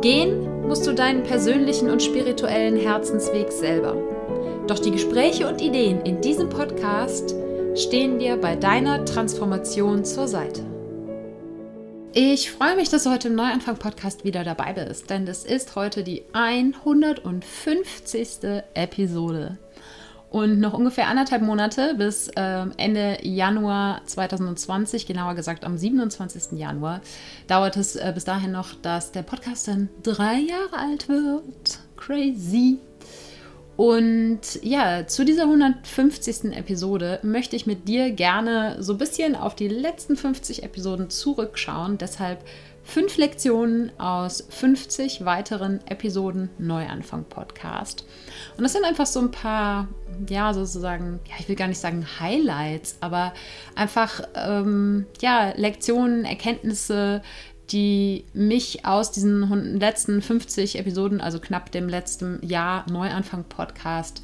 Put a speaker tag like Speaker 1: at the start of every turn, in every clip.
Speaker 1: Gehen musst du deinen persönlichen und spirituellen Herzensweg selber. Doch die Gespräche und Ideen in diesem Podcast stehen dir bei deiner Transformation zur Seite. Ich freue mich, dass du heute im Neuanfang-Podcast wieder dabei bist, denn es ist heute die 150. Episode. Und noch ungefähr anderthalb Monate bis äh, Ende Januar 2020, genauer gesagt am 27. Januar, dauert es äh, bis dahin noch, dass der Podcast dann drei Jahre alt wird. Crazy. Und ja, zu dieser 150. Episode möchte ich mit dir gerne so ein bisschen auf die letzten 50 Episoden zurückschauen. Deshalb fünf Lektionen aus 50 weiteren Episoden Neuanfang Podcast. Und das sind einfach so ein paar, ja, sozusagen, ja, ich will gar nicht sagen Highlights, aber einfach, ähm, ja, Lektionen, Erkenntnisse, die mich aus diesen letzten 50 Episoden, also knapp dem letzten Jahr Neuanfang Podcast,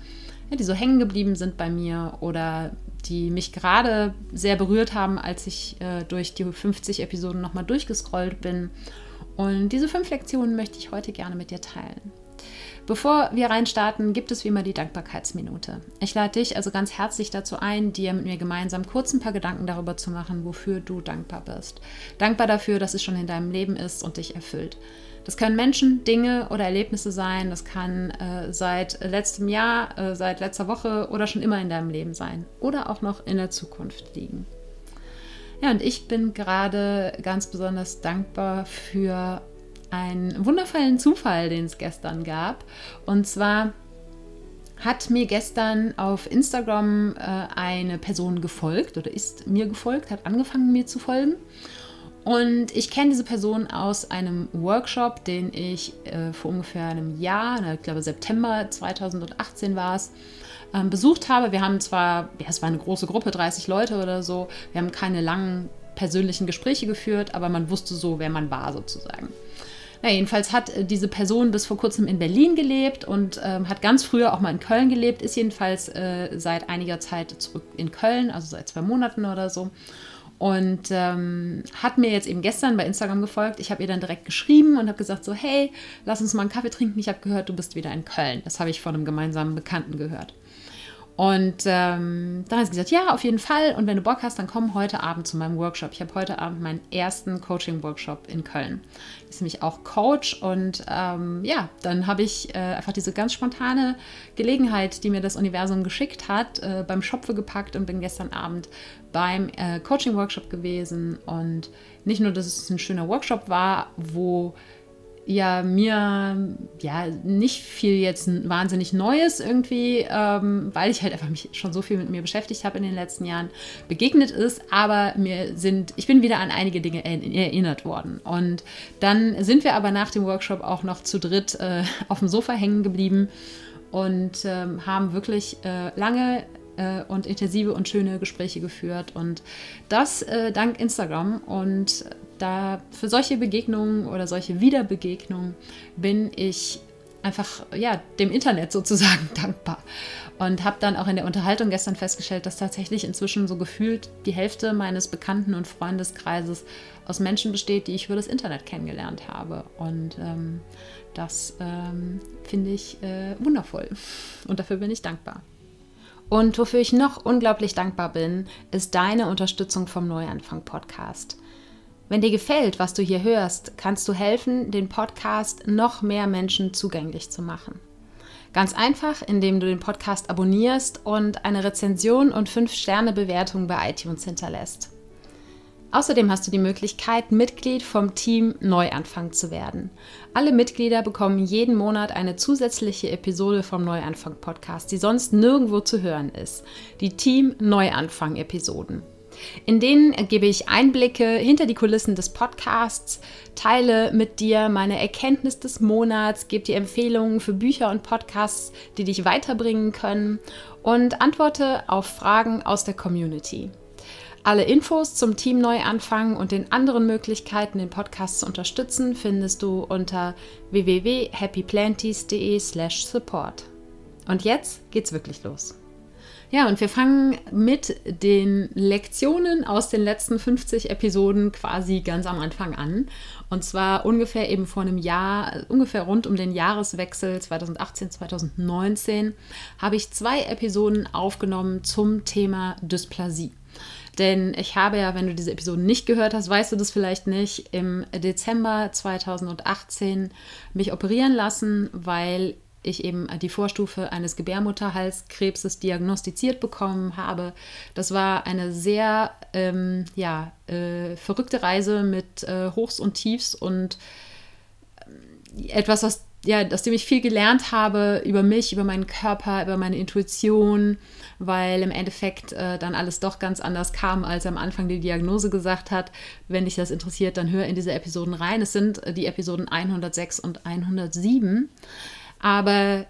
Speaker 1: ja, die so hängen geblieben sind bei mir oder die mich gerade sehr berührt haben, als ich äh, durch die 50 Episoden nochmal durchgescrollt bin. Und diese fünf Lektionen möchte ich heute gerne mit dir teilen. Bevor wir reinstarten, gibt es wie immer die Dankbarkeitsminute. Ich lade dich also ganz herzlich dazu ein, dir mit mir gemeinsam kurz ein paar Gedanken darüber zu machen, wofür du dankbar bist. Dankbar dafür, dass es schon in deinem Leben ist und dich erfüllt. Das können Menschen, Dinge oder Erlebnisse sein. Das kann äh, seit letztem Jahr, äh, seit letzter Woche oder schon immer in deinem Leben sein. Oder auch noch in der Zukunft liegen. Ja, und ich bin gerade ganz besonders dankbar für einen wundervollen Zufall, den es gestern gab. Und zwar hat mir gestern auf Instagram äh, eine Person gefolgt oder ist mir gefolgt, hat angefangen mir zu folgen. Und ich kenne diese Person aus einem Workshop, den ich äh, vor ungefähr einem Jahr, ich glaube September 2018 war es, ähm, besucht habe. Wir haben zwar, ja, es war eine große Gruppe, 30 Leute oder so, wir haben keine langen persönlichen Gespräche geführt, aber man wusste so, wer man war sozusagen. Na, jedenfalls hat äh, diese Person bis vor kurzem in Berlin gelebt und ähm, hat ganz früher auch mal in Köln gelebt, ist jedenfalls äh, seit einiger Zeit zurück in Köln, also seit zwei Monaten oder so und ähm, hat mir jetzt eben gestern bei Instagram gefolgt. Ich habe ihr dann direkt geschrieben und habe gesagt so, hey, lass uns mal einen Kaffee trinken. Ich habe gehört, du bist wieder in Köln. Das habe ich von einem gemeinsamen Bekannten gehört. Und ähm, dann hat sie gesagt, ja, auf jeden Fall. Und wenn du Bock hast, dann komm heute Abend zu meinem Workshop. Ich habe heute Abend meinen ersten Coaching-Workshop in Köln. Ist nämlich auch Coach. Und ähm, ja, dann habe ich äh, einfach diese ganz spontane Gelegenheit, die mir das Universum geschickt hat, äh, beim Schopfe gepackt und bin gestern Abend beim äh, Coaching-Workshop gewesen. Und nicht nur, dass es ein schöner Workshop war, wo ja mir ja nicht viel jetzt wahnsinnig Neues irgendwie, ähm, weil ich halt einfach mich schon so viel mit mir beschäftigt habe in den letzten Jahren, begegnet ist, aber mir sind, ich bin wieder an einige Dinge erinnert worden. Und dann sind wir aber nach dem Workshop auch noch zu dritt äh, auf dem Sofa hängen geblieben und ähm, haben wirklich äh, lange äh, und intensive und schöne Gespräche geführt. Und das äh, dank Instagram. Und da für solche Begegnungen oder solche Wiederbegegnungen bin ich einfach ja dem Internet sozusagen dankbar und habe dann auch in der Unterhaltung gestern festgestellt, dass tatsächlich inzwischen so gefühlt die Hälfte meines Bekannten- und Freundeskreises aus Menschen besteht, die ich über das Internet kennengelernt habe und ähm, das ähm, finde ich äh, wundervoll und dafür bin ich dankbar. Und wofür ich noch unglaublich dankbar bin, ist deine Unterstützung vom Neuanfang Podcast. Wenn dir gefällt, was du hier hörst, kannst du helfen, den Podcast noch mehr Menschen zugänglich zu machen. Ganz einfach, indem du den Podcast abonnierst und eine Rezension und 5-Sterne-Bewertung bei iTunes hinterlässt. Außerdem hast du die Möglichkeit, Mitglied vom Team Neuanfang zu werden. Alle Mitglieder bekommen jeden Monat eine zusätzliche Episode vom Neuanfang Podcast, die sonst nirgendwo zu hören ist. Die Team Neuanfang Episoden. In denen gebe ich Einblicke hinter die Kulissen des Podcasts, teile mit dir meine Erkenntnis des Monats, gebe dir Empfehlungen für Bücher und Podcasts, die dich weiterbringen können und antworte auf Fragen aus der Community. Alle Infos zum Team Neuanfang und den anderen Möglichkeiten, den Podcast zu unterstützen, findest du unter www.happyplanties.de/support. Und jetzt geht's wirklich los. Ja, und wir fangen mit den Lektionen aus den letzten 50 Episoden quasi ganz am Anfang an. Und zwar ungefähr eben vor einem Jahr, ungefähr rund um den Jahreswechsel 2018-2019, habe ich zwei Episoden aufgenommen zum Thema Dysplasie. Denn ich habe ja, wenn du diese Episoden nicht gehört hast, weißt du das vielleicht nicht, im Dezember 2018 mich operieren lassen, weil ich eben die Vorstufe eines Gebärmutterhalskrebses diagnostiziert bekommen habe. Das war eine sehr ähm, ja, äh, verrückte Reise mit äh, Hochs und Tiefs und äh, etwas, was ja, aus dem ich viel gelernt habe über mich, über meinen Körper, über meine Intuition, weil im Endeffekt äh, dann alles doch ganz anders kam, als am Anfang die Diagnose gesagt hat. Wenn dich das interessiert, dann hör in diese Episoden rein. Es sind äh, die Episoden 106 und 107. Aber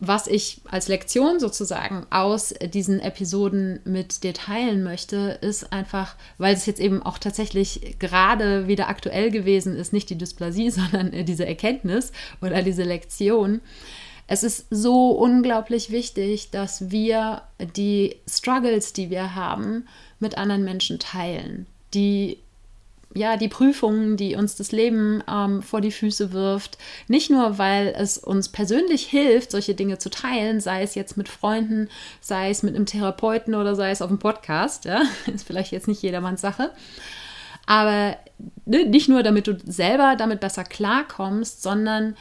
Speaker 1: was ich als Lektion sozusagen aus diesen Episoden mit dir teilen möchte, ist einfach, weil es jetzt eben auch tatsächlich gerade wieder aktuell gewesen ist, nicht die Dysplasie, sondern diese Erkenntnis oder diese Lektion. Es ist so unglaublich wichtig, dass wir die Struggles, die wir haben, mit anderen Menschen teilen, die ja, die Prüfungen, die uns das Leben ähm, vor die Füße wirft. Nicht nur, weil es uns persönlich hilft, solche Dinge zu teilen, sei es jetzt mit Freunden, sei es mit einem Therapeuten oder sei es auf dem Podcast. Ja? Ist vielleicht jetzt nicht jedermanns Sache. Aber ne, nicht nur, damit du selber damit besser klarkommst, sondern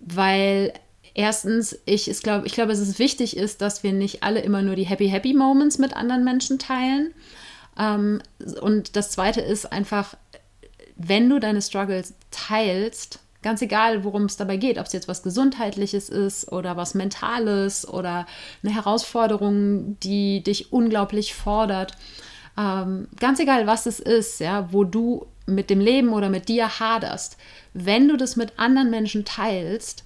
Speaker 1: weil erstens, ich, glaube, ich glaube, es ist wichtig ist, dass wir nicht alle immer nur die Happy Happy Moments mit anderen Menschen teilen, ähm, und das Zweite ist einfach, wenn du deine Struggles teilst, ganz egal, worum es dabei geht, ob es jetzt was Gesundheitliches ist oder was Mentales oder eine Herausforderung, die dich unglaublich fordert, ähm, ganz egal, was es ist, ja, wo du mit dem Leben oder mit dir haderst, wenn du das mit anderen Menschen teilst,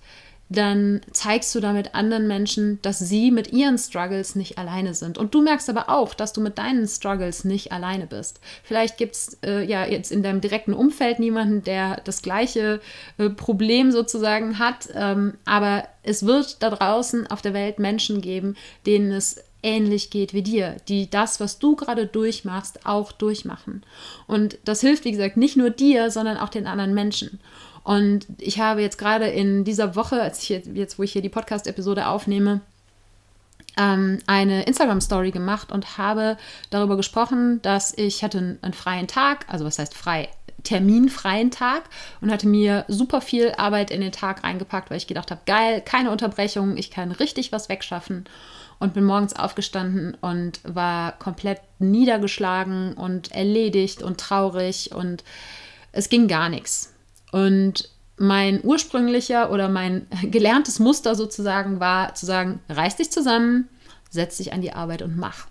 Speaker 1: dann zeigst du damit anderen Menschen, dass sie mit ihren Struggles nicht alleine sind. Und du merkst aber auch, dass du mit deinen Struggles nicht alleine bist. Vielleicht gibt es äh, ja jetzt in deinem direkten Umfeld niemanden, der das gleiche äh, Problem sozusagen hat, ähm, aber es wird da draußen auf der Welt Menschen geben, denen es ähnlich geht wie dir, die das, was du gerade durchmachst, auch durchmachen. Und das hilft, wie gesagt, nicht nur dir, sondern auch den anderen Menschen. Und ich habe jetzt gerade in dieser Woche, als ich jetzt, jetzt wo ich hier die Podcast-Episode aufnehme, ähm, eine Instagram-Story gemacht und habe darüber gesprochen, dass ich hatte einen, einen freien Tag, also was heißt frei, terminfreien Tag und hatte mir super viel Arbeit in den Tag reingepackt, weil ich gedacht habe, geil, keine Unterbrechung, ich kann richtig was wegschaffen und bin morgens aufgestanden und war komplett niedergeschlagen und erledigt und traurig und es ging gar nichts. Und mein ursprünglicher oder mein gelerntes Muster sozusagen war zu sagen, reiß dich zusammen, setz dich an die Arbeit und mach.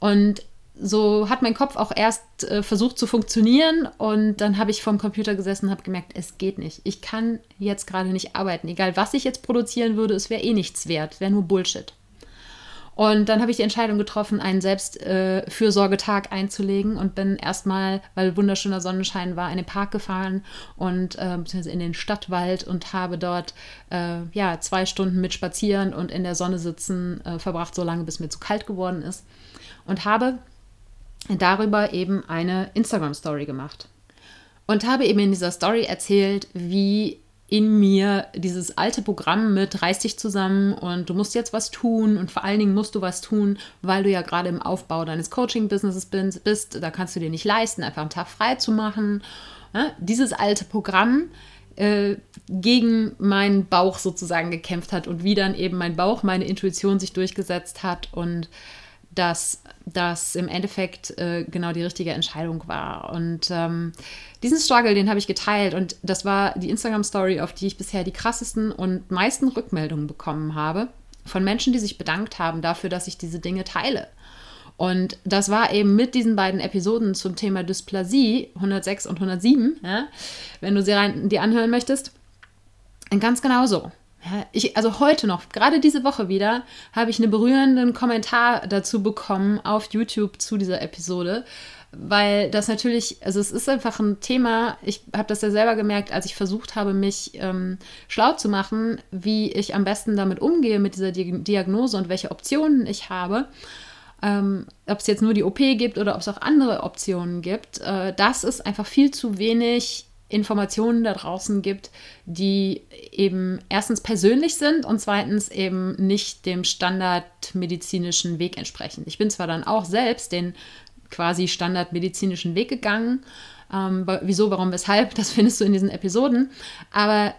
Speaker 1: Und so hat mein Kopf auch erst äh, versucht zu funktionieren und dann habe ich vorm Computer gesessen und habe gemerkt, es geht nicht. Ich kann jetzt gerade nicht arbeiten. Egal, was ich jetzt produzieren würde, es wäre eh nichts wert, wäre nur Bullshit. Und dann habe ich die Entscheidung getroffen, einen Selbstfürsorgetag äh, einzulegen und bin erstmal, weil wunderschöner Sonnenschein war, in den Park gefahren und äh, in den Stadtwald und habe dort äh, ja, zwei Stunden mit Spazieren und in der Sonne sitzen äh, verbracht, so lange bis mir zu kalt geworden ist. Und habe darüber eben eine Instagram-Story gemacht. Und habe eben in dieser Story erzählt, wie in mir dieses alte Programm mit reiß dich zusammen und du musst jetzt was tun und vor allen Dingen musst du was tun, weil du ja gerade im Aufbau deines Coaching-Businesses bist. Da kannst du dir nicht leisten, einfach einen Tag frei zu machen. Ja, dieses alte Programm äh, gegen meinen Bauch sozusagen gekämpft hat und wie dann eben mein Bauch, meine Intuition sich durchgesetzt hat und dass das im Endeffekt äh, genau die richtige Entscheidung war. Und ähm, diesen Struggle, den habe ich geteilt und das war die Instagram-Story, auf die ich bisher die krassesten und meisten Rückmeldungen bekommen habe von Menschen, die sich bedankt haben dafür, dass ich diese Dinge teile. Und das war eben mit diesen beiden Episoden zum Thema Dysplasie, 106 und 107, ja, wenn du sie rein, die anhören möchtest, ganz genau so. Ja, ich, also heute noch, gerade diese Woche wieder, habe ich einen berührenden Kommentar dazu bekommen auf YouTube zu dieser Episode, weil das natürlich, also es ist einfach ein Thema, ich habe das ja selber gemerkt, als ich versucht habe, mich ähm, schlau zu machen, wie ich am besten damit umgehe mit dieser Diagnose und welche Optionen ich habe. Ähm, ob es jetzt nur die OP gibt oder ob es auch andere Optionen gibt, äh, das ist einfach viel zu wenig Informationen da draußen gibt, die eben erstens persönlich sind und zweitens eben nicht dem standardmedizinischen Weg entsprechen. Ich bin zwar dann auch selbst den quasi standardmedizinischen Weg gegangen, ähm, wieso, warum, weshalb, das findest du in diesen Episoden, aber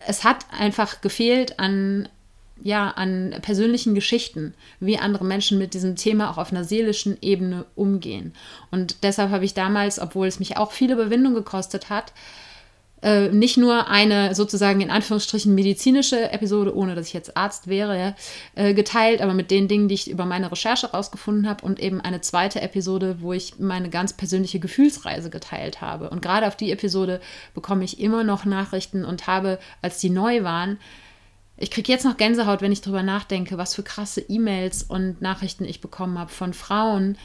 Speaker 1: es hat einfach gefehlt an ja, an persönlichen Geschichten, wie andere Menschen mit diesem Thema auch auf einer seelischen Ebene umgehen. Und deshalb habe ich damals, obwohl es mich auch viele Überwindung gekostet hat, äh, nicht nur eine sozusagen in Anführungsstrichen medizinische Episode, ohne dass ich jetzt Arzt wäre, äh, geteilt, aber mit den Dingen, die ich über meine Recherche rausgefunden habe und eben eine zweite Episode, wo ich meine ganz persönliche Gefühlsreise geteilt habe. Und gerade auf die Episode bekomme ich immer noch Nachrichten und habe, als die neu waren, ich kriege jetzt noch Gänsehaut, wenn ich darüber nachdenke, was für krasse E-Mails und Nachrichten ich bekommen habe von Frauen,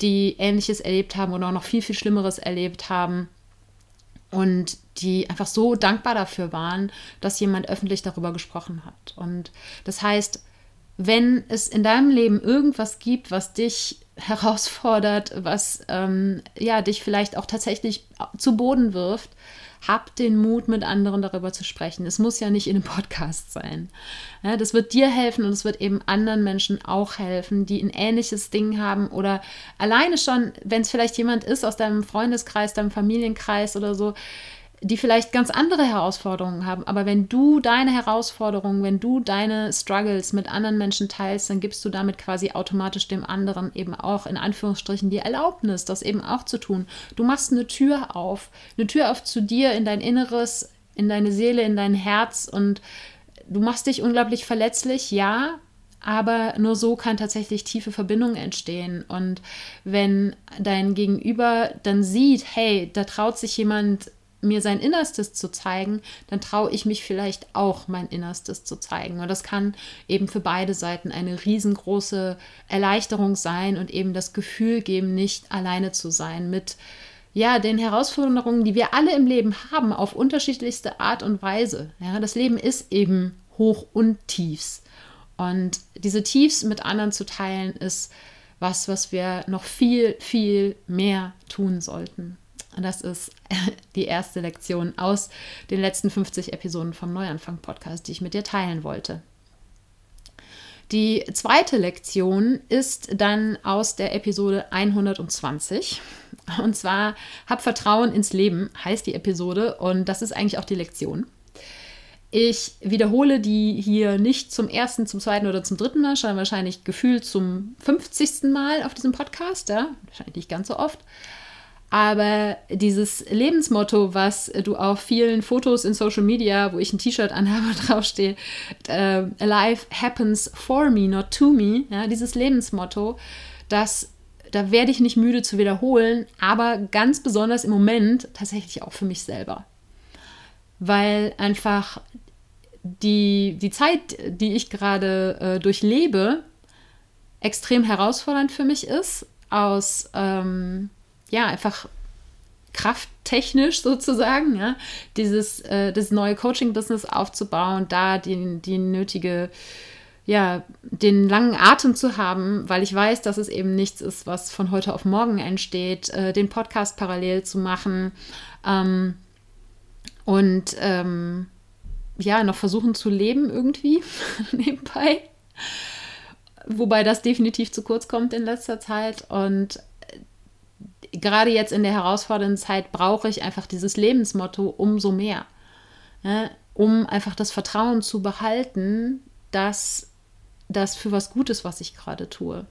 Speaker 1: die Ähnliches erlebt haben oder auch noch viel, viel Schlimmeres erlebt haben und die einfach so dankbar dafür waren, dass jemand öffentlich darüber gesprochen hat. Und das heißt, wenn es in deinem Leben irgendwas gibt, was dich herausfordert, was ähm, ja dich vielleicht auch tatsächlich zu Boden wirft, hab den Mut, mit anderen darüber zu sprechen. Es muss ja nicht in einem Podcast sein. Ja, das wird dir helfen und es wird eben anderen Menschen auch helfen, die ein ähnliches Ding haben oder alleine schon, wenn es vielleicht jemand ist aus deinem Freundeskreis, deinem Familienkreis oder so, die vielleicht ganz andere Herausforderungen haben. Aber wenn du deine Herausforderungen, wenn du deine Struggles mit anderen Menschen teilst, dann gibst du damit quasi automatisch dem anderen eben auch in Anführungsstrichen die Erlaubnis, das eben auch zu tun. Du machst eine Tür auf, eine Tür auf zu dir, in dein Inneres, in deine Seele, in dein Herz und du machst dich unglaublich verletzlich, ja, aber nur so kann tatsächlich tiefe Verbindung entstehen. Und wenn dein Gegenüber dann sieht, hey, da traut sich jemand mir sein Innerstes zu zeigen, dann traue ich mich vielleicht auch mein Innerstes zu zeigen. Und das kann eben für beide Seiten eine riesengroße Erleichterung sein und eben das Gefühl geben, nicht alleine zu sein mit ja, den Herausforderungen, die wir alle im Leben haben, auf unterschiedlichste Art und Weise. Ja, das Leben ist eben hoch und tiefs. Und diese Tiefs mit anderen zu teilen, ist was, was wir noch viel, viel mehr tun sollten. Das ist die erste Lektion aus den letzten 50 Episoden vom Neuanfang-Podcast, die ich mit dir teilen wollte. Die zweite Lektion ist dann aus der Episode 120. Und zwar Hab Vertrauen ins Leben heißt die Episode und das ist eigentlich auch die Lektion. Ich wiederhole die hier nicht zum ersten, zum zweiten oder zum dritten Mal, sondern wahrscheinlich gefühlt zum 50. Mal auf diesem Podcast, ja, wahrscheinlich nicht ganz so oft. Aber dieses Lebensmotto, was du auf vielen Fotos in Social Media, wo ich ein T-Shirt anhabe, draufstehe, äh, Life happens for me, not to me, ja, dieses Lebensmotto, das, da werde ich nicht müde zu wiederholen, aber ganz besonders im Moment tatsächlich auch für mich selber. Weil einfach die, die Zeit, die ich gerade äh, durchlebe, extrem herausfordernd für mich ist, aus ähm, ja, einfach krafttechnisch sozusagen, ja, dieses äh, das neue Coaching-Business aufzubauen, da die, die nötige, ja, den langen Atem zu haben, weil ich weiß, dass es eben nichts ist, was von heute auf morgen entsteht, äh, den Podcast parallel zu machen ähm, und ähm, ja, noch versuchen zu leben irgendwie nebenbei. Wobei das definitiv zu kurz kommt in letzter Zeit. Und gerade jetzt in der herausfordernden Zeit brauche ich einfach dieses Lebensmotto umso mehr. Ja, um einfach das Vertrauen zu behalten, dass das für was Gutes, was ich gerade tue.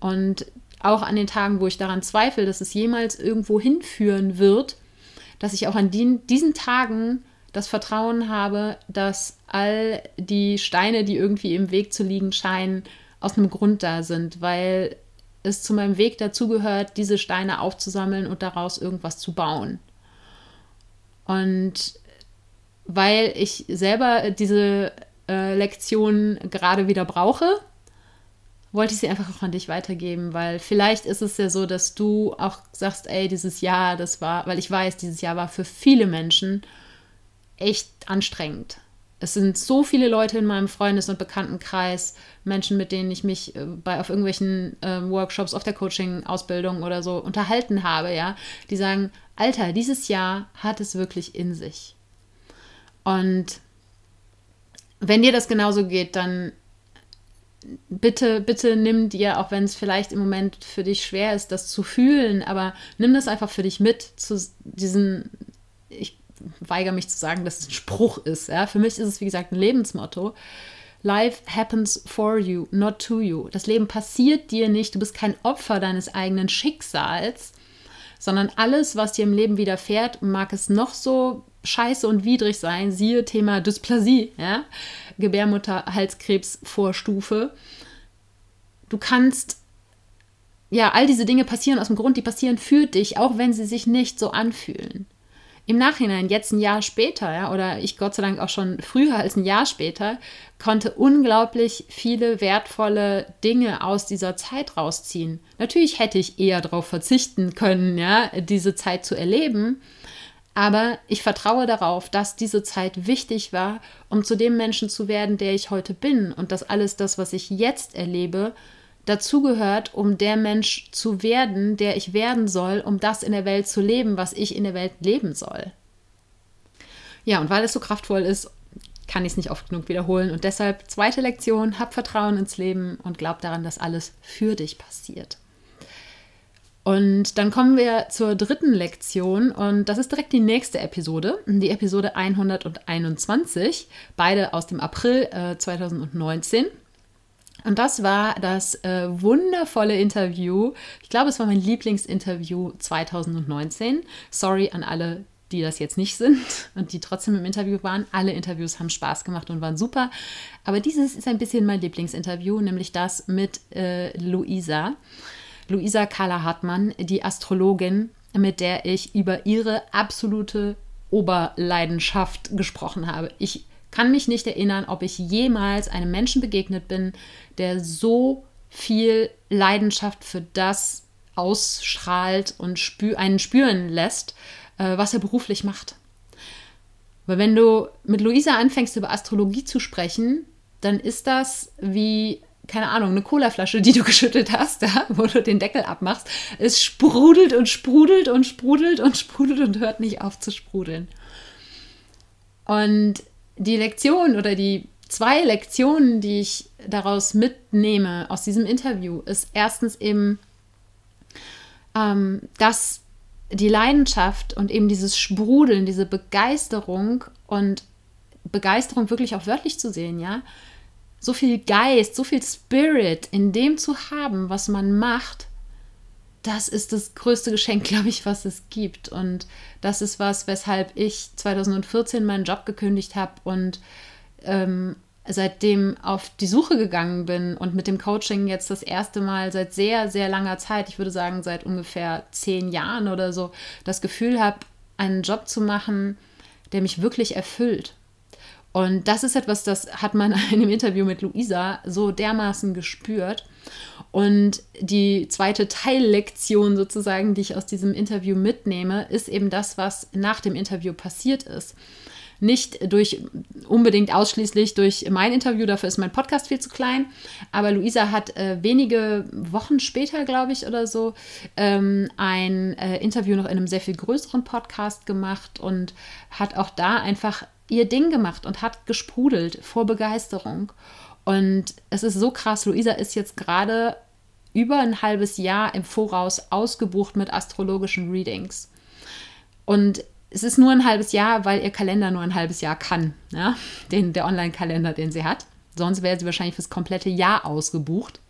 Speaker 1: Und auch an den Tagen, wo ich daran zweifle, dass es jemals irgendwo hinführen wird, dass ich auch an die, diesen Tagen das Vertrauen habe, dass all die Steine, die irgendwie im Weg zu liegen scheinen, aus einem Grund da sind, weil es zu meinem Weg dazugehört, diese Steine aufzusammeln und daraus irgendwas zu bauen. Und weil ich selber diese äh, Lektion gerade wieder brauche, wollte ich sie einfach auch an dich weitergeben, weil vielleicht ist es ja so, dass du auch sagst, ey, dieses Jahr, das war, weil ich weiß, dieses Jahr war für viele Menschen echt anstrengend. Es sind so viele Leute in meinem Freundes- und Bekanntenkreis, Menschen, mit denen ich mich äh, bei, auf irgendwelchen äh, Workshops, auf der Coaching-Ausbildung oder so unterhalten habe, ja, die sagen, Alter, dieses Jahr hat es wirklich in sich. Und wenn dir das genauso geht, dann bitte, bitte nimm dir, auch wenn es vielleicht im Moment für dich schwer ist, das zu fühlen, aber nimm das einfach für dich mit zu diesen, ich weigere mich zu sagen, dass es ein Spruch ist. Ja? Für mich ist es, wie gesagt, ein Lebensmotto. Life happens for you, not to you. Das Leben passiert dir nicht. Du bist kein Opfer deines eigenen Schicksals, sondern alles, was dir im Leben widerfährt, mag es noch so scheiße und widrig sein, siehe Thema Dysplasie, ja? Gebärmutterhalskrebs-Vorstufe. Du kannst, ja, all diese Dinge passieren aus dem Grund, die passieren für dich, auch wenn sie sich nicht so anfühlen. Im Nachhinein, jetzt ein Jahr später, ja, oder ich Gott sei Dank auch schon früher als ein Jahr später, konnte unglaublich viele wertvolle Dinge aus dieser Zeit rausziehen. Natürlich hätte ich eher darauf verzichten können, ja, diese Zeit zu erleben. Aber ich vertraue darauf, dass diese Zeit wichtig war, um zu dem Menschen zu werden, der ich heute bin und dass alles das, was ich jetzt erlebe, dazugehört, um der Mensch zu werden, der ich werden soll, um das in der Welt zu leben, was ich in der Welt leben soll. Ja, und weil es so kraftvoll ist, kann ich es nicht oft genug wiederholen. Und deshalb zweite Lektion, hab Vertrauen ins Leben und glaub daran, dass alles für dich passiert. Und dann kommen wir zur dritten Lektion und das ist direkt die nächste Episode, die Episode 121, beide aus dem April äh, 2019. Und das war das äh, wundervolle Interview. Ich glaube, es war mein Lieblingsinterview 2019. Sorry an alle, die das jetzt nicht sind und die trotzdem im Interview waren. Alle Interviews haben Spaß gemacht und waren super. Aber dieses ist ein bisschen mein Lieblingsinterview, nämlich das mit äh, Luisa. Luisa Carla Hartmann, die Astrologin, mit der ich über ihre absolute Oberleidenschaft gesprochen habe. Ich kann mich nicht erinnern, ob ich jemals einem Menschen begegnet bin, der so viel Leidenschaft für das ausstrahlt und spü einen spüren lässt, äh, was er beruflich macht. Weil wenn du mit Luisa anfängst, über Astrologie zu sprechen, dann ist das wie keine Ahnung, eine Colaflasche, die du geschüttelt hast, ja, wo du den Deckel abmachst. Es sprudelt und sprudelt und sprudelt und sprudelt und hört nicht auf zu sprudeln. Und die Lektion oder die zwei Lektionen, die ich daraus mitnehme aus diesem Interview, ist erstens eben, ähm, dass die Leidenschaft und eben dieses Sprudeln, diese Begeisterung und Begeisterung wirklich auch wörtlich zu sehen, ja, so viel Geist, so viel Spirit in dem zu haben, was man macht, das ist das größte Geschenk, glaube ich, was es gibt. Und das ist was, weshalb ich 2014 meinen Job gekündigt habe und ähm, seitdem auf die Suche gegangen bin und mit dem Coaching jetzt das erste Mal seit sehr, sehr langer Zeit, ich würde sagen seit ungefähr zehn Jahren oder so, das Gefühl habe, einen Job zu machen, der mich wirklich erfüllt. Und das ist etwas, das hat man in dem Interview mit Luisa so dermaßen gespürt. Und die zweite Teillektion sozusagen, die ich aus diesem Interview mitnehme, ist eben das, was nach dem Interview passiert ist. Nicht durch unbedingt ausschließlich durch mein Interview, dafür ist mein Podcast viel zu klein. Aber Luisa hat äh, wenige Wochen später, glaube ich, oder so, ähm, ein äh, Interview noch in einem sehr viel größeren Podcast gemacht und hat auch da einfach ihr Ding gemacht und hat gesprudelt vor Begeisterung. Und es ist so krass, Luisa ist jetzt gerade über ein halbes Jahr im Voraus ausgebucht mit astrologischen Readings. Und es ist nur ein halbes Jahr, weil ihr Kalender nur ein halbes Jahr kann. Ja? Den, der Online-Kalender, den sie hat. Sonst wäre sie wahrscheinlich fürs komplette Jahr ausgebucht.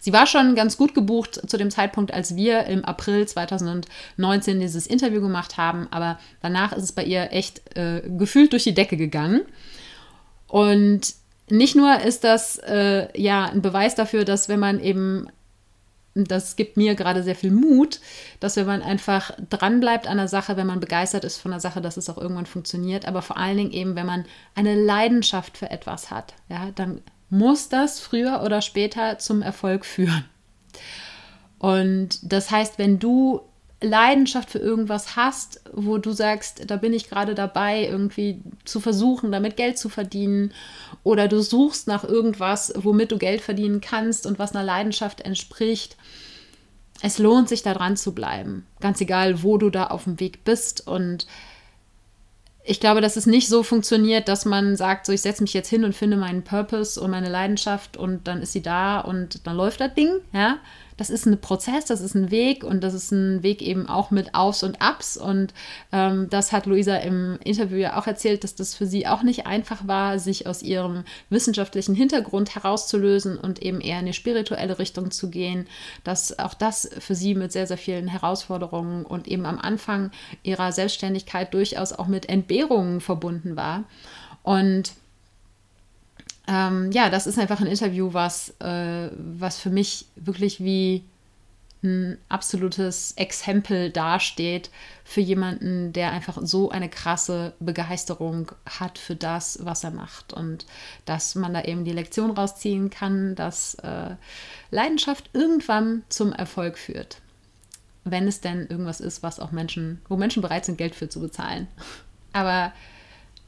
Speaker 1: Sie war schon ganz gut gebucht zu dem Zeitpunkt, als wir im April 2019 dieses Interview gemacht haben, aber danach ist es bei ihr echt äh, gefühlt durch die Decke gegangen. Und nicht nur ist das äh, ja ein Beweis dafür, dass wenn man eben das gibt mir gerade sehr viel Mut, dass wenn man einfach dranbleibt an der Sache, wenn man begeistert ist von der Sache, dass es auch irgendwann funktioniert, aber vor allen Dingen eben, wenn man eine Leidenschaft für etwas hat, ja, dann muss das früher oder später zum Erfolg führen. Und das heißt, wenn du Leidenschaft für irgendwas hast, wo du sagst, da bin ich gerade dabei, irgendwie zu versuchen, damit Geld zu verdienen, oder du suchst nach irgendwas, womit du Geld verdienen kannst und was einer Leidenschaft entspricht, es lohnt sich da dran zu bleiben. Ganz egal, wo du da auf dem Weg bist. Und ich glaube, dass es nicht so funktioniert, dass man sagt, so ich setze mich jetzt hin und finde meinen Purpose und meine Leidenschaft und dann ist sie da und dann läuft das Ding, ja, das ist ein Prozess, das ist ein Weg und das ist ein Weg eben auch mit Aufs und Ups. Und ähm, das hat Luisa im Interview ja auch erzählt, dass das für sie auch nicht einfach war, sich aus ihrem wissenschaftlichen Hintergrund herauszulösen und eben eher in eine spirituelle Richtung zu gehen. Dass auch das für sie mit sehr, sehr vielen Herausforderungen und eben am Anfang ihrer Selbstständigkeit durchaus auch mit Entbehrungen verbunden war. Und ähm, ja, das ist einfach ein Interview, was, äh, was für mich wirklich wie ein absolutes Exempel dasteht für jemanden, der einfach so eine krasse Begeisterung hat für das, was er macht. Und dass man da eben die Lektion rausziehen kann, dass äh, Leidenschaft irgendwann zum Erfolg führt. Wenn es denn irgendwas ist, was auch Menschen, wo Menschen bereit sind, Geld für zu bezahlen. Aber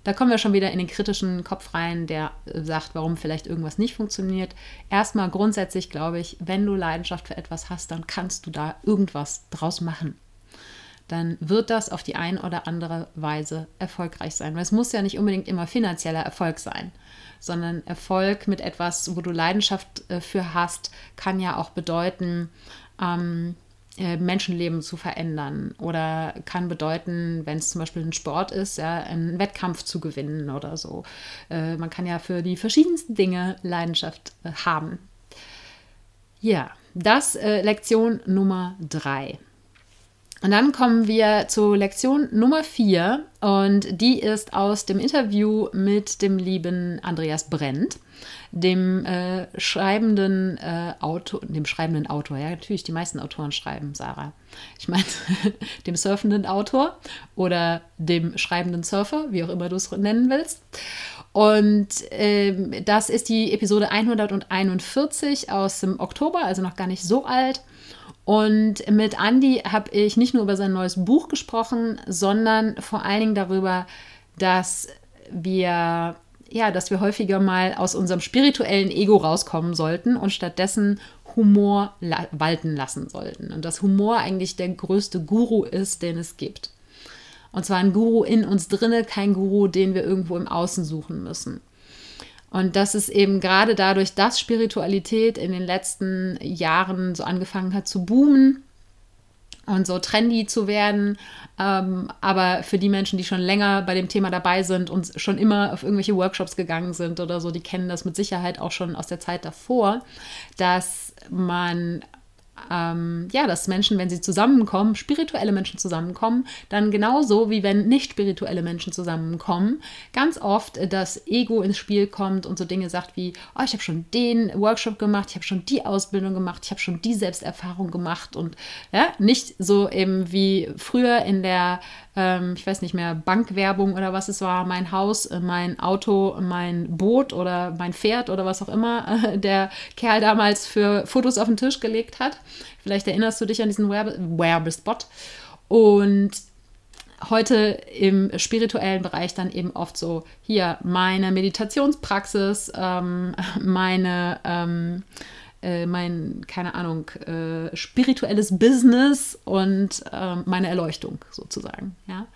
Speaker 1: da kommen wir schon wieder in den kritischen Kopf rein, der sagt, warum vielleicht irgendwas nicht funktioniert. Erstmal grundsätzlich glaube ich, wenn du Leidenschaft für etwas hast, dann kannst du da irgendwas draus machen. Dann wird das auf die eine oder andere Weise erfolgreich sein. Weil es muss ja nicht unbedingt immer finanzieller Erfolg sein, sondern Erfolg mit etwas, wo du Leidenschaft äh, für hast, kann ja auch bedeuten, ähm, äh, Menschenleben zu verändern oder kann bedeuten, wenn es zum Beispiel ein Sport ist, ja, einen Wettkampf zu gewinnen oder so. Äh, man kann ja für die verschiedensten Dinge Leidenschaft äh, haben. Ja, das äh, Lektion Nummer drei. Und dann kommen wir zu Lektion Nummer vier und die ist aus dem Interview mit dem lieben Andreas Brent dem äh, schreibenden äh, Autor, dem schreibenden Autor, ja, natürlich, die meisten Autoren schreiben, Sarah. Ich meine, dem surfenden Autor oder dem schreibenden Surfer, wie auch immer du es nennen willst. Und ähm, das ist die Episode 141 aus dem Oktober, also noch gar nicht so alt. Und mit Andy habe ich nicht nur über sein neues Buch gesprochen, sondern vor allen Dingen darüber, dass wir ja, dass wir häufiger mal aus unserem spirituellen Ego rauskommen sollten und stattdessen Humor la walten lassen sollten. Und dass Humor eigentlich der größte Guru ist, den es gibt. Und zwar ein Guru in uns drinne, kein Guru, den wir irgendwo im Außen suchen müssen. Und das ist eben gerade dadurch, dass Spiritualität in den letzten Jahren so angefangen hat zu boomen, und so trendy zu werden. Ähm, aber für die Menschen, die schon länger bei dem Thema dabei sind und schon immer auf irgendwelche Workshops gegangen sind oder so, die kennen das mit Sicherheit auch schon aus der Zeit davor, dass man ähm, ja, dass Menschen, wenn sie zusammenkommen, spirituelle Menschen zusammenkommen, dann genauso wie wenn nicht spirituelle Menschen zusammenkommen, ganz oft das Ego ins Spiel kommt und so Dinge sagt wie, oh, ich habe schon den Workshop gemacht, ich habe schon die Ausbildung gemacht, ich habe schon die Selbsterfahrung gemacht und ja, nicht so eben wie früher in der ähm, ich weiß nicht mehr, Bankwerbung oder was es war, mein Haus, äh, mein Auto, mein Boot oder mein Pferd oder was auch immer äh, der Kerl damals für Fotos auf den Tisch gelegt hat. Vielleicht erinnerst du dich an diesen Werbe Werbespot. Und heute im spirituellen Bereich dann eben oft so, hier meine Meditationspraxis, ähm, meine ähm, äh, mein, keine Ahnung, äh, spirituelles Business und äh, meine Erleuchtung sozusagen. Ja?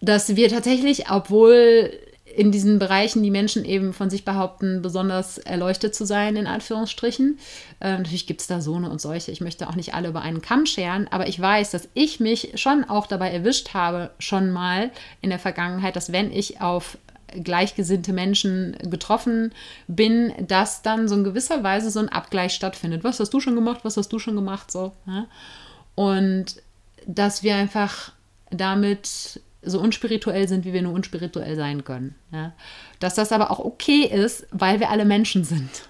Speaker 1: Dass wir tatsächlich, obwohl in diesen Bereichen die Menschen eben von sich behaupten, besonders erleuchtet zu sein, in Anführungsstrichen. Äh, natürlich gibt es da so eine und solche. Ich möchte auch nicht alle über einen Kamm scheren, aber ich weiß, dass ich mich schon auch dabei erwischt habe, schon mal in der Vergangenheit, dass wenn ich auf gleichgesinnte Menschen getroffen bin, dass dann so in gewisser Weise so ein Abgleich stattfindet. Was hast du schon gemacht? Was hast du schon gemacht? So. Ja? Und dass wir einfach damit so unspirituell sind, wie wir nur unspirituell sein können. Ja? Dass das aber auch okay ist, weil wir alle Menschen sind.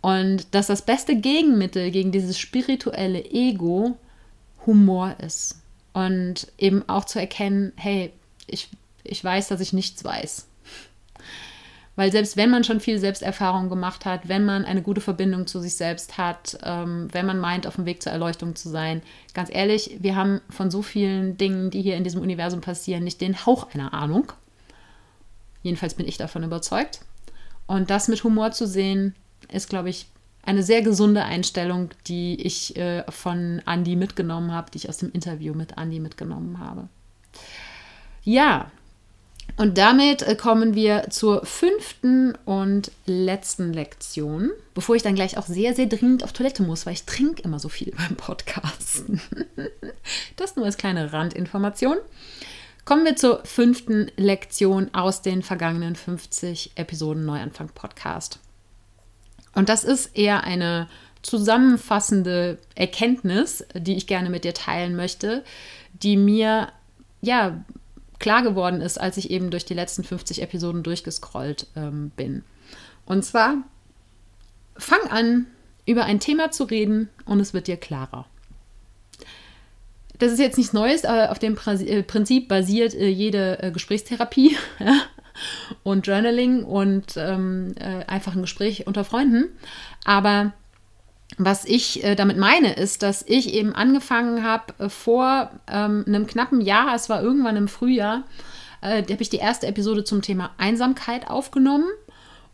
Speaker 1: Und dass das beste Gegenmittel gegen dieses spirituelle Ego Humor ist. Und eben auch zu erkennen, hey, ich, ich weiß, dass ich nichts weiß. Weil selbst wenn man schon viel Selbsterfahrung gemacht hat, wenn man eine gute Verbindung zu sich selbst hat, ähm, wenn man meint, auf dem Weg zur Erleuchtung zu sein, ganz ehrlich, wir haben von so vielen Dingen, die hier in diesem Universum passieren, nicht den Hauch einer Ahnung. Jedenfalls bin ich davon überzeugt. Und das mit Humor zu sehen, ist, glaube ich, eine sehr gesunde Einstellung, die ich äh, von Andy mitgenommen habe, die ich aus dem Interview mit Andy mitgenommen habe. Ja, und damit äh, kommen wir zur fünften und letzten Lektion, bevor ich dann gleich auch sehr, sehr dringend auf Toilette muss, weil ich trinke immer so viel beim Podcasten. das nur als kleine Randinformation. Kommen wir zur fünften Lektion aus den vergangenen 50 Episoden Neuanfang Podcast. Und das ist eher eine zusammenfassende Erkenntnis, die ich gerne mit dir teilen möchte, die mir ja klar geworden ist, als ich eben durch die letzten 50 Episoden durchgescrollt ähm, bin. Und zwar, fang an, über ein Thema zu reden und es wird dir klarer. Das ist jetzt nichts Neues, aber auf dem äh, Prinzip basiert äh, jede äh, Gesprächstherapie und Journaling und ähm, äh, einfach ein Gespräch unter Freunden. Aber was ich äh, damit meine, ist, dass ich eben angefangen habe äh, vor ähm, einem knappen Jahr, es war irgendwann im Frühjahr, äh, habe ich die erste Episode zum Thema Einsamkeit aufgenommen.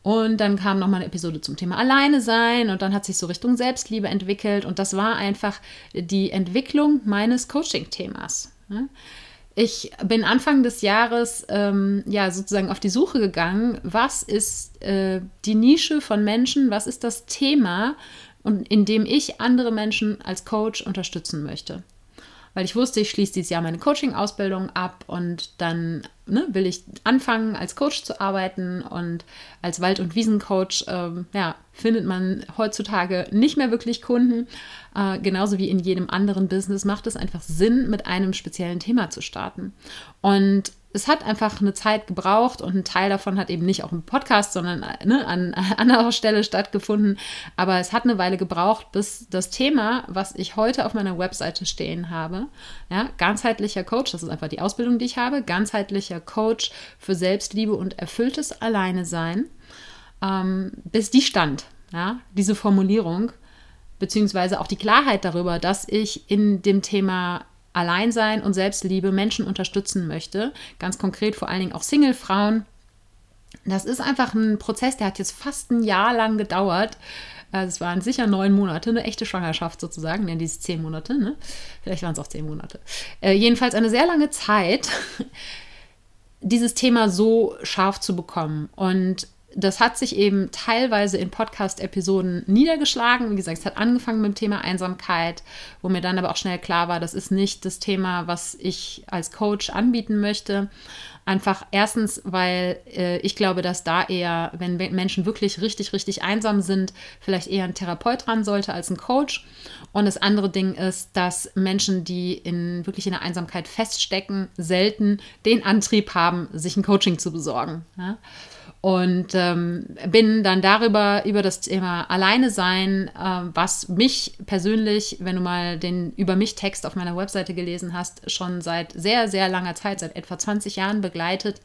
Speaker 1: Und dann kam nochmal eine Episode zum Thema Alleine sein und dann hat sich so Richtung Selbstliebe entwickelt. Und das war einfach die Entwicklung meines Coaching-Themas. Ne? Ich bin Anfang des Jahres ähm, ja sozusagen auf die Suche gegangen, was ist äh, die Nische von Menschen, was ist das Thema, und indem ich andere Menschen als Coach unterstützen möchte. Weil ich wusste, ich schließe dieses Jahr meine Coaching-Ausbildung ab und dann ne, will ich anfangen, als Coach zu arbeiten. Und als Wald- und Wiesencoach ähm, ja, findet man heutzutage nicht mehr wirklich Kunden. Äh, genauso wie in jedem anderen Business macht es einfach Sinn, mit einem speziellen Thema zu starten. Und es hat einfach eine Zeit gebraucht und ein Teil davon hat eben nicht auch im Podcast, sondern ne, an, an anderer Stelle stattgefunden. Aber es hat eine Weile gebraucht, bis das Thema, was ich heute auf meiner Webseite stehen habe, ja, ganzheitlicher Coach, das ist einfach die Ausbildung, die ich habe, ganzheitlicher Coach für Selbstliebe und erfülltes Alleine sein, ähm, bis die stand, ja, diese Formulierung, beziehungsweise auch die Klarheit darüber, dass ich in dem Thema Alleinsein und Selbstliebe Menschen unterstützen möchte. Ganz konkret vor allen Dingen auch Single-Frauen. Das ist einfach ein Prozess, der hat jetzt fast ein Jahr lang gedauert. Also es waren sicher neun Monate, eine echte Schwangerschaft sozusagen, denn diese zehn Monate, ne? Vielleicht waren es auch zehn Monate. Äh, jedenfalls eine sehr lange Zeit, dieses Thema so scharf zu bekommen. Und das hat sich eben teilweise in Podcast-Episoden niedergeschlagen. Wie gesagt, es hat angefangen mit dem Thema Einsamkeit, wo mir dann aber auch schnell klar war, das ist nicht das Thema, was ich als Coach anbieten möchte. Einfach erstens, weil äh, ich glaube, dass da eher, wenn Menschen wirklich richtig, richtig einsam sind, vielleicht eher ein Therapeut dran sollte als ein Coach. Und das andere Ding ist, dass Menschen, die in wirklich in der Einsamkeit feststecken, selten den Antrieb haben, sich ein Coaching zu besorgen. Ja? Und ähm, bin dann darüber, über das Thema Alleine sein, äh, was mich persönlich, wenn du mal den Über mich Text auf meiner Webseite gelesen hast, schon seit sehr, sehr langer Zeit, seit etwa 20 Jahren begleitet,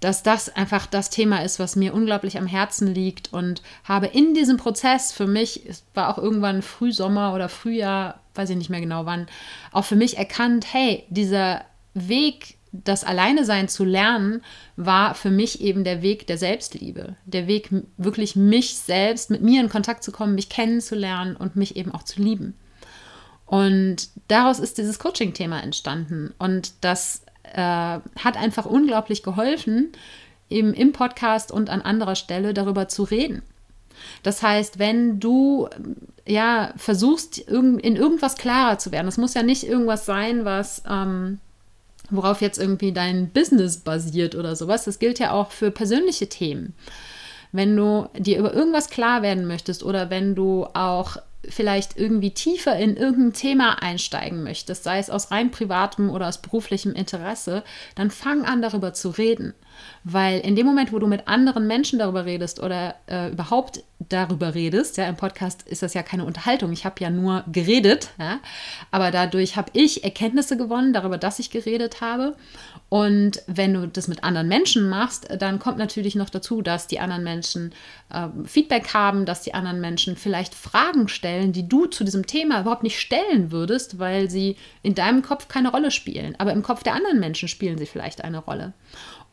Speaker 1: dass das einfach das Thema ist, was mir unglaublich am Herzen liegt und habe in diesem Prozess für mich, es war auch irgendwann Frühsommer oder Frühjahr, weiß ich nicht mehr genau wann, auch für mich erkannt, hey, dieser Weg das Alleine sein zu lernen, war für mich eben der Weg der Selbstliebe. Der Weg, wirklich mich selbst, mit mir in Kontakt zu kommen, mich kennenzulernen und mich eben auch zu lieben. Und daraus ist dieses Coaching-Thema entstanden. Und das äh, hat einfach unglaublich geholfen, eben im Podcast und an anderer Stelle darüber zu reden. Das heißt, wenn du ja versuchst, in irgendwas klarer zu werden, es muss ja nicht irgendwas sein, was ähm, worauf jetzt irgendwie dein Business basiert oder sowas. Das gilt ja auch für persönliche Themen. Wenn du dir über irgendwas klar werden möchtest oder wenn du auch vielleicht irgendwie tiefer in irgendein Thema einsteigen möchtest, sei es aus rein privatem oder aus beruflichem Interesse, dann fang an darüber zu reden. Weil in dem Moment, wo du mit anderen Menschen darüber redest oder äh, überhaupt darüber redest. Ja, im Podcast ist das ja keine Unterhaltung. Ich habe ja nur geredet, ja, aber dadurch habe ich Erkenntnisse gewonnen darüber, dass ich geredet habe. Und wenn du das mit anderen Menschen machst, dann kommt natürlich noch dazu, dass die anderen Menschen äh, Feedback haben, dass die anderen Menschen vielleicht Fragen stellen, die du zu diesem Thema überhaupt nicht stellen würdest, weil sie in deinem Kopf keine Rolle spielen. Aber im Kopf der anderen Menschen spielen sie vielleicht eine Rolle.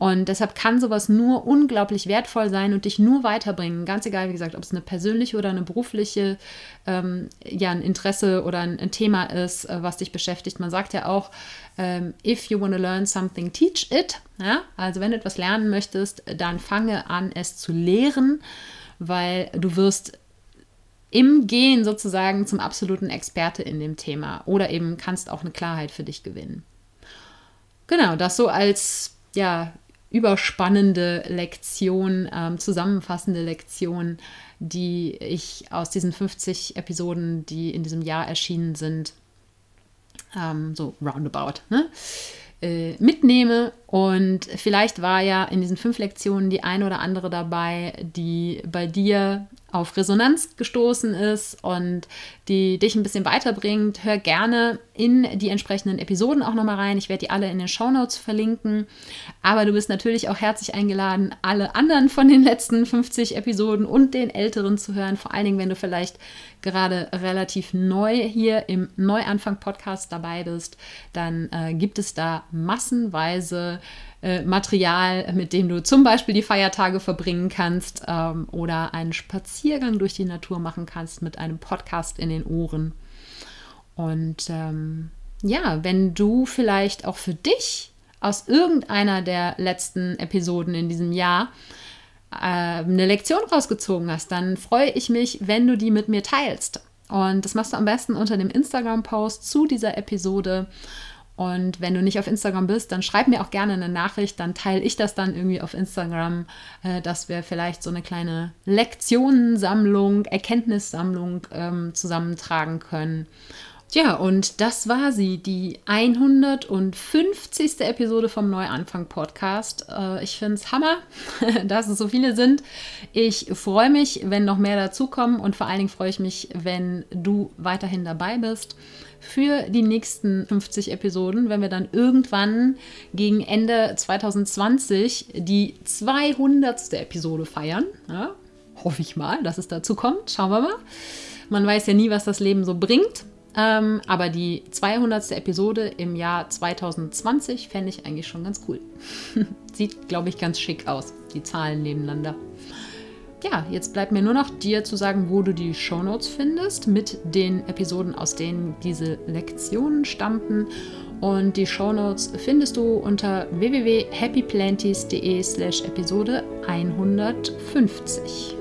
Speaker 1: Und deshalb kann sowas nur unglaublich wertvoll sein und dich nur weiterbringen. Ganz egal, wie gesagt, ob es eine persönliche oder eine berufliche, ähm, ja, ein Interesse oder ein, ein Thema ist, äh, was dich beschäftigt. Man sagt ja auch, ähm, if you want to learn something, teach it. Ja? Also wenn du etwas lernen möchtest, dann fange an, es zu lehren, weil du wirst im Gehen sozusagen zum absoluten Experte in dem Thema oder eben kannst auch eine Klarheit für dich gewinnen. Genau, das so als ja, überspannende Lektion, ähm, zusammenfassende Lektion, die ich aus diesen 50 Episoden, die in diesem Jahr erschienen sind, ähm, so roundabout, ne, äh, mitnehme. Und vielleicht war ja in diesen fünf Lektionen die eine oder andere dabei, die bei dir auf Resonanz gestoßen ist und die dich ein bisschen weiterbringt, hör gerne in die entsprechenden Episoden auch nochmal rein. Ich werde die alle in den Show Notes verlinken. Aber du bist natürlich auch herzlich eingeladen, alle anderen von den letzten 50 Episoden und den älteren zu hören. Vor allen Dingen, wenn du vielleicht gerade relativ neu hier im Neuanfang-Podcast dabei bist, dann äh, gibt es da massenweise äh, Material, mit dem du zum Beispiel die Feiertage verbringen kannst ähm, oder einen Spaziergang durch die Natur machen kannst mit einem Podcast in den Ohren. Und ähm, ja, wenn du vielleicht auch für dich aus irgendeiner der letzten Episoden in diesem Jahr eine Lektion rausgezogen hast, dann freue ich mich, wenn du die mit mir teilst. Und das machst du am besten unter dem Instagram-Post zu dieser Episode. Und wenn du nicht auf Instagram bist, dann schreib mir auch gerne eine Nachricht, dann teile ich das dann irgendwie auf Instagram, äh, dass wir vielleicht so eine kleine Lektionensammlung, Erkenntnissammlung ähm, zusammentragen können. Ja, und das war sie, die 150. Episode vom Neuanfang Podcast. Äh, ich finde es Hammer, dass es so viele sind. Ich freue mich, wenn noch mehr dazukommen und vor allen Dingen freue ich mich, wenn du weiterhin dabei bist für die nächsten 50 Episoden, wenn wir dann irgendwann gegen Ende 2020 die 200. Episode feiern. Ja, hoffe ich mal, dass es dazu kommt. Schauen wir mal. Man weiß ja nie, was das Leben so bringt. Ähm, aber die 200. Episode im Jahr 2020 fände ich eigentlich schon ganz cool. Sieht, glaube ich, ganz schick aus, die Zahlen nebeneinander ja, jetzt bleibt mir nur noch dir zu sagen, wo du die Shownotes findest mit den Episoden, aus denen diese Lektionen stammten. Und die Shownotes findest du unter www.happyplanties.de slash Episode 150.